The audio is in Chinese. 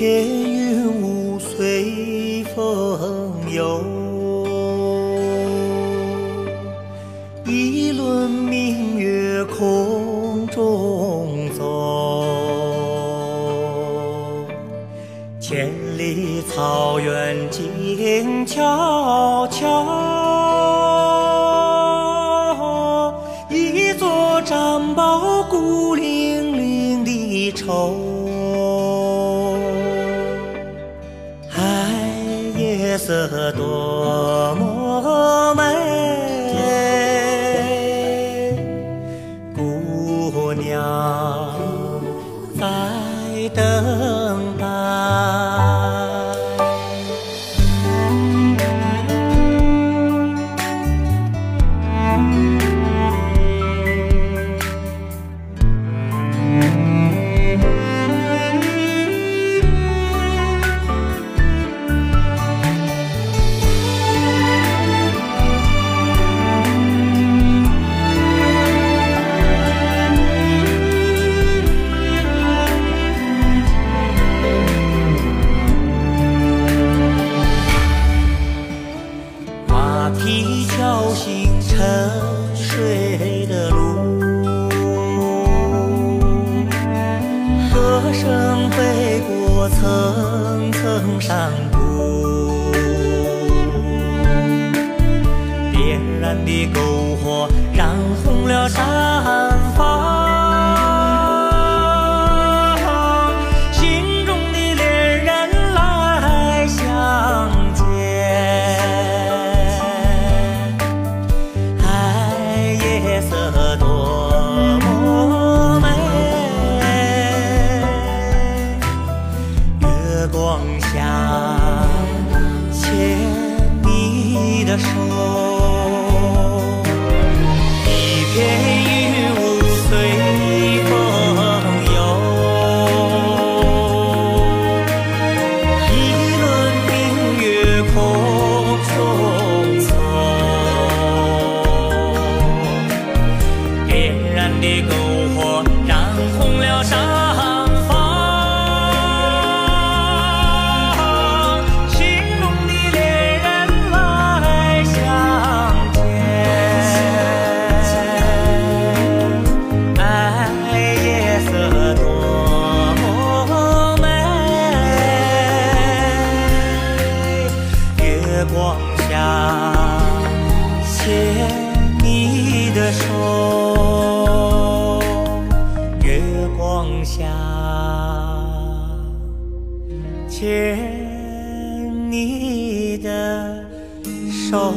天云雾随风游，一轮明月空中走，千里草原静悄悄，一座毡堡孤零零的愁。夜色多么美，姑娘声飞过层层山谷，点燃的篝你月光下牵你的手，月光下牵你的手。